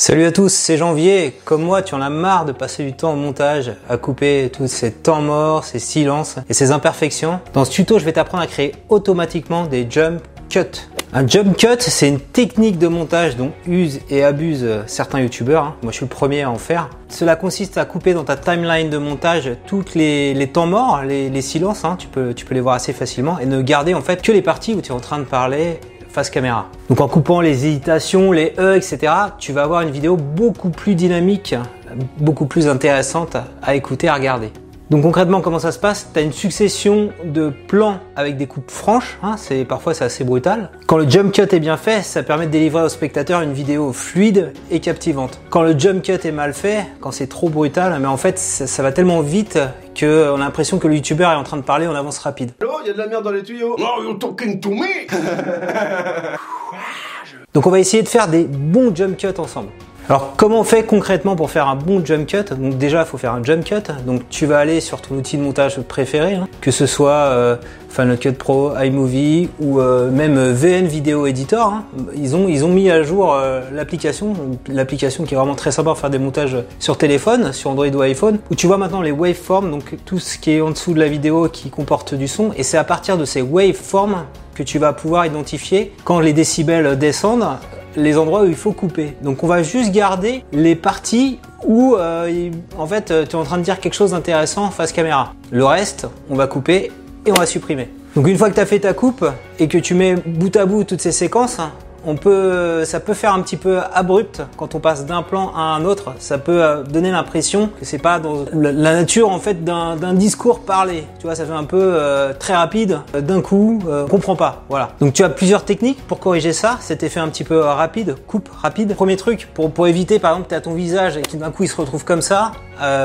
Salut à tous, c'est Janvier. Comme moi, tu en as marre de passer du temps au montage, à couper tous ces temps morts, ces silences et ces imperfections. Dans ce tuto, je vais t'apprendre à créer automatiquement des jump cuts. Un jump cut, c'est une technique de montage dont usent et abusent certains youtubeurs. Hein. Moi, je suis le premier à en faire. Cela consiste à couper dans ta timeline de montage toutes les, temps morts, les, silences. Hein. Tu, peux, tu peux les voir assez facilement et ne garder en fait que les parties où tu es en train de parler face caméra. Donc en coupant les hésitations, les E, etc., tu vas avoir une vidéo beaucoup plus dynamique, beaucoup plus intéressante à écouter, à regarder. Donc concrètement, comment ça se passe? Tu as une succession de plans avec des coupes franches, hein, c'est parfois c'est assez brutal. Quand le jump cut est bien fait, ça permet de délivrer au spectateur une vidéo fluide et captivante. Quand le jump cut est mal fait, quand c'est trop brutal, mais en fait ça, va tellement vite qu'on a l'impression que le youtubeur est en train de parler en avance rapide. Il y a de la merde dans les tuyaux. Oh, you're talking to me. Donc on va essayer de faire des bons jump cuts ensemble. Alors comment on fait concrètement pour faire un bon jump cut? Donc déjà il faut faire un jump cut. Donc tu vas aller sur ton outil de montage préféré, hein. que ce soit euh, Final Cut Pro, iMovie ou euh, même VN Video Editor. Hein. Ils, ont, mis à jour euh, l'application, l'application qui est vraiment très sympa pour faire des montages sur téléphone, sur Android ou iPhone, où tu vois maintenant les waveforms, donc tout ce qui est en dessous de la vidéo qui comporte du son. Et c'est à partir de ces waveforms que tu vas pouvoir identifier quand les décibels descendent les endroits où il faut couper. Donc on va juste garder les parties où euh, en fait tu es en train de dire quelque chose d'intéressant face caméra. Le reste, on va couper et on va supprimer. Donc une fois que tu as fait ta coupe et que tu mets bout à bout toutes ces séquences, on peut, ça peut faire un petit peu abrupt quand on passe d'un plan à un autre. Ça peut euh, donner l'impression que c'est pas dans la nature en fait d'un discours parlé. Tu vois, ça fait un peu euh, très rapide. D'un coup, euh, on comprend pas. Voilà. Donc tu as plusieurs techniques pour corriger ça. Cet effet un petit peu rapide, coupe rapide. Premier truc pour éviter par exemple tu as ton visage et d'un coup il se retrouve comme ça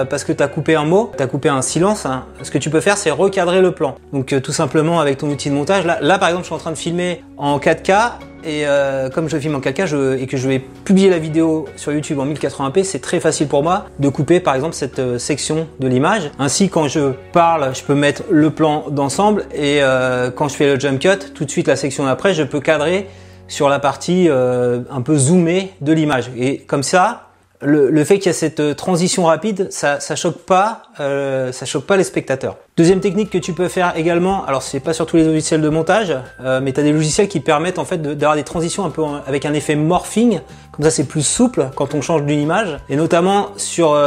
parce que tu as coupé un mot, tu as coupé un silence. Hein. Ce que tu peux faire c'est recadrer le plan. Donc tout simplement avec ton outil de montage. Là par exemple je suis en train de filmer en 4K et euh, comme je filme en 4K et que je vais publier la vidéo sur YouTube en 1080p, c'est très facile pour moi de couper par exemple cette euh, section de l'image. Ainsi, quand je parle, je peux mettre le plan d'ensemble et euh, quand je fais le jump cut, tout de suite la section d'après, je peux cadrer sur la partie un peu zoomée de l'image. Et comme ça, le, fait qu'il y a cette euh, transition rapide, ça, ça choque pas, euh, ça choque pas les spectateurs. Deuxième technique que tu peux faire également, alors c'est pas sur tous les logiciels de montage, euh, mais tu des logiciels qui permettent en fait d'avoir des transitions un peu avec un effet morphing, comme ça c'est plus souple quand on change d'une image. Et notamment sur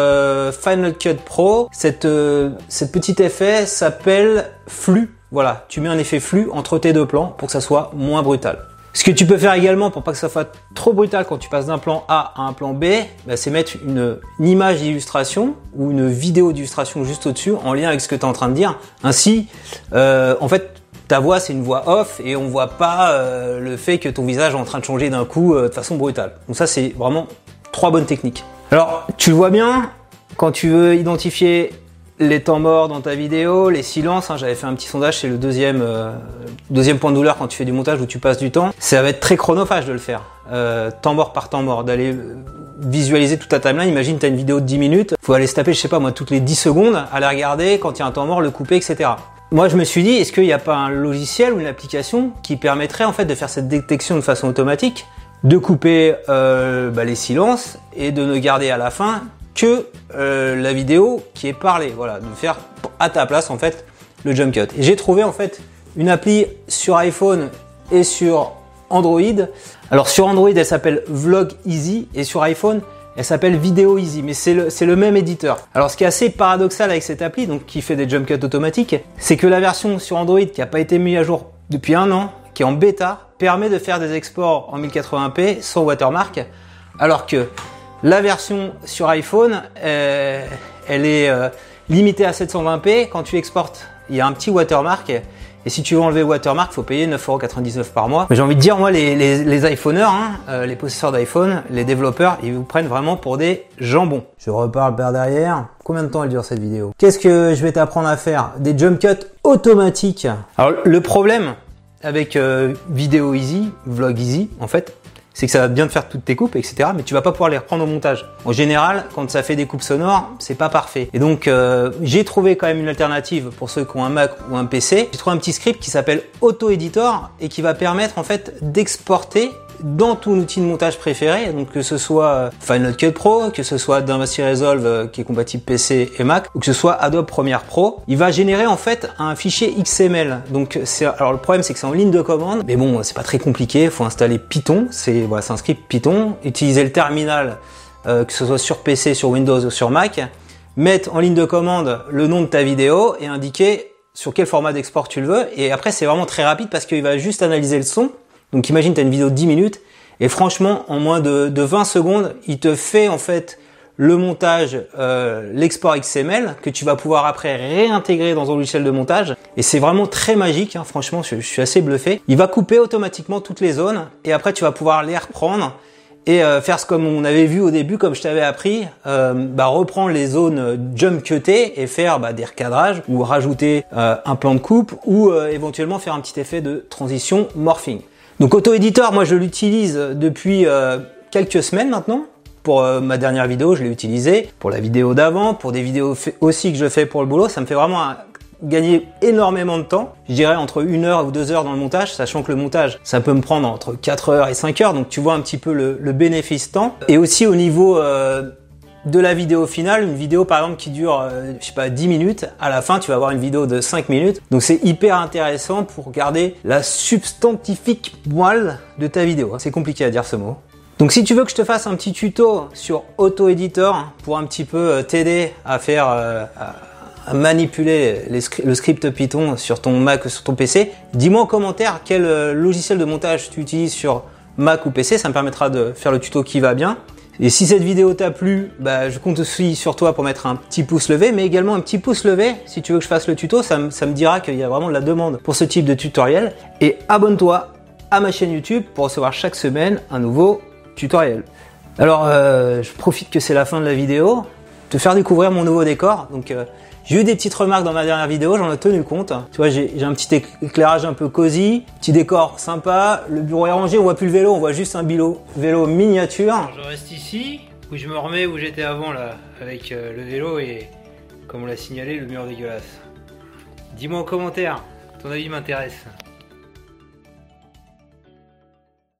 Final Cut Pro, cette, cette petit effet s'appelle flux. Voilà, tu mets un effet flux entre tes deux plans pour que ça soit moins brutal. Ce que tu peux faire également pour pas que ça soit trop brutal quand tu passes d'un plan A à un plan B, bah, c'est mettre une, image d'illustration ou une vidéo d'illustration juste au-dessus en lien avec ce que tu es en train de dire. Ainsi, euh, en fait, ta voix c'est une voix off et on voit pas euh, le fait que ton visage est en train de changer d'un coup euh, de façon brutale. Donc ça c'est vraiment trois bonnes techniques. Alors tu le vois bien, quand tu veux identifier les temps morts dans ta vidéo, les silences. Hein, J'avais fait un petit sondage, c'est le deuxième, euh, deuxième point de douleur quand tu fais du montage où tu passes du temps. Ça va être très chronophage de le faire. Euh, temps mort par temps mort, d'aller euh, visualiser toute ta timeline. Imagine, tu une vidéo de 10 minutes, faut aller se taper, je sais pas moi, toutes les 10 secondes, à la regarder, quand il y a un temps mort, le couper, etc. Moi, je me suis dit, est-ce qu'il n'y a pas un logiciel ou une application qui permettrait en fait de faire cette détection de façon automatique, de couper euh, bah, les silences et de ne garder à la fin que euh, la vidéo qui est parlée. Voilà, de faire à ta place en fait le jump cut. Et j'ai trouvé en fait une appli sur iPhone et sur Android. Alors sur Android, elle s'appelle Vlog Easy et sur iPhone, elle s'appelle Video Easy, mais c'est le, le, même éditeur. Alors ce qui est assez paradoxal avec cette appli, donc qui fait des jump cuts automatiques, c'est que la version sur Android qui n'a pas été mise à jour depuis un an, qui est en bêta, permet de faire des exports en 1080p sans watermark, alors que la version sur iPhone, euh, elle est euh, limitée à 720p. Quand tu exportes, il y a un petit watermark. Et si tu veux enlever le watermark, faut payer 9,99€ par mois. Mais j'ai envie de dire, moi, les, les, les iPhoneurs, hein, euh, les possesseurs d'iPhone, les développeurs, ils vous prennent vraiment pour des jambons. Je reparle par derrière. Combien de temps elle dure cette vidéo? Qu'est-ce que je vais t'apprendre à faire? Des jump cuts automatiques. Alors le problème avec Vidéo Easy, Vlog Easy, en fait, c'est que ça va bien te faire toutes tes coupes, etc. Mais tu vas pas pouvoir les reprendre au montage. En général, quand ça fait des coupes sonores, c'est pas parfait. Et donc, euh, j'ai trouvé quand même une alternative pour ceux qui ont un Mac ou un PC. J'ai trouvé un petit script qui s'appelle Auto Editor et qui va permettre en fait d'exporter dans ton outil de montage préféré, donc que ce soit euh, Final Cut Pro, que ce soit DaVinci Resolve euh, qui est compatible PC et Mac, ou que ce soit Adobe Premiere Pro, il va générer en fait un fichier XML. Donc c'est alors le problème c'est que c'est en ligne de commande, mais bon c'est pas très compliqué, il faut installer Python, c'est voilà, c'est un script Python, utiliser le terminal euh, que ce soit sur PC, sur Windows ou sur Mac, mettre en ligne de commande le nom de ta vidéo et indiquer sur quel format d'export tu le veux. Et après, c'est vraiment très rapide parce qu'il va juste analyser le son. Donc imagine, tu as une vidéo de 10 minutes et franchement, en moins de, 20 secondes, il te fait en fait le montage, euh, l'export XML que tu vas pouvoir après réintégrer dans un logiciel de montage. Et c'est vraiment très magique, hein. franchement, je, suis assez bluffé. Il va couper automatiquement toutes les zones et après tu vas pouvoir les reprendre et euh, faire ce comme on avait vu au début, comme je t'avais appris, euh, bah, reprendre les zones jump cutées et faire bah, des recadrages ou rajouter euh, un plan de coupe ou euh, éventuellement faire un petit effet de transition morphing. Donc Auto Editor, moi je l'utilise depuis quelques semaines maintenant. Pour ma dernière vidéo, je l'ai utilisé. Pour la vidéo d'avant, pour des vidéos aussi que je fais pour le boulot, ça me fait vraiment gagner énormément de temps. Je dirais entre une heure ou deux heures dans le montage, sachant que le montage, ça peut me prendre entre 4 heures et 5 heures. Donc tu vois un petit peu le, bénéfice temps. Et aussi au niveau euh, de la vidéo finale, une vidéo par exemple qui dure, euh, je sais pas, 10 minutes, à la fin tu vas avoir une vidéo de 5 minutes. Donc c'est hyper intéressant pour garder la substantifique moelle de ta vidéo. C'est compliqué à dire ce mot. Donc si tu veux que je te fasse un petit tuto sur Auto Editor pour un petit peu euh, t'aider à faire, manipuler le script Python sur ton Mac ou sur ton PC, dis-moi en commentaire quel euh, logiciel de montage tu utilises sur Mac ou PC, ça me permettra de faire le tuto qui va bien. Et si cette vidéo t'a plu, bah, je compte aussi sur toi pour mettre un petit pouce levé, mais également un petit pouce levé si tu veux que je fasse le tuto, ça, me, dira qu'il y a vraiment de la demande pour ce type de tutoriel. Et abonne-toi à ma chaîne YouTube pour recevoir chaque semaine un nouveau tutoriel. Alors, euh, je profite que c'est la fin de la vidéo, te faire découvrir mon nouveau décor. Donc, euh, j'ai eu des petites remarques dans ma dernière vidéo, j'en ai tenu compte. Tu vois, j'ai un petit éclairage un peu cosy, petit décor sympa, le bureau est rangé, on voit plus le vélo, on voit juste un vélo, vélo miniature. Je reste ici, où je me remets où j'étais avant là, avec euh, le vélo et, comme on l'a signalé, le mur dégueulasse. Dis-moi en commentaire, ton avis m'intéresse.